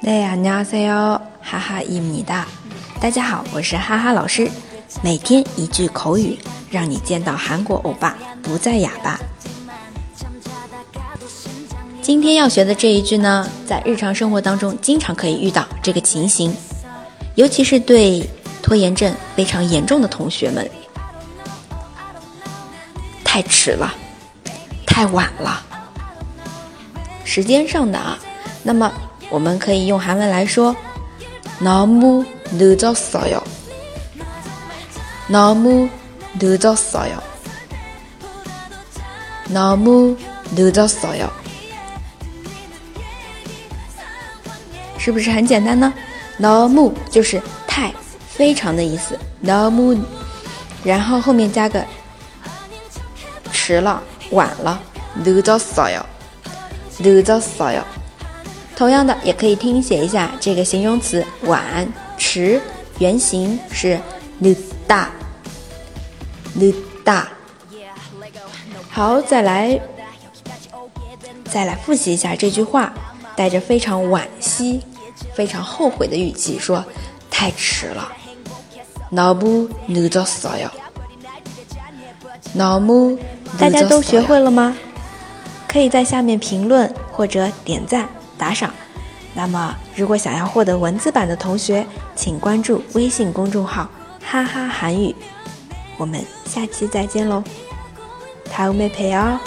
네 안녕하세요， 哈哈伊米哒。大家好，我是哈哈老师。每天一句口语，让你见到韩国欧巴不再哑巴。今天要学的这一句呢，在日常生活当中经常可以遇到这个情形，尤其是对拖延症非常严重的同学们。太迟了，太晚了，时间上的啊。那么 我们可以用韩文来说，너무늦었어 요， 너무늦었어 요， 너무늦었어 요， 是不是很简单呢？너무就是太，非常的意思，너무然后后面加个迟了，晚了，늦었어 요， 늦었어 요。 同样的，也可以听写一下这个形容词晚、迟，原形是늦 다， 늦 다。 好，再来，再来复习一下这句话，带着非常惋惜、非常后悔的语气说：“太迟了。”너무늦었어 요。 너무大家都学会了吗？可以在下面评论或者点赞。 打赏，那么如果想要获得文字版的同学，请关注微信公众号“哈哈韩语”。我们下期再见喽，다음에봬요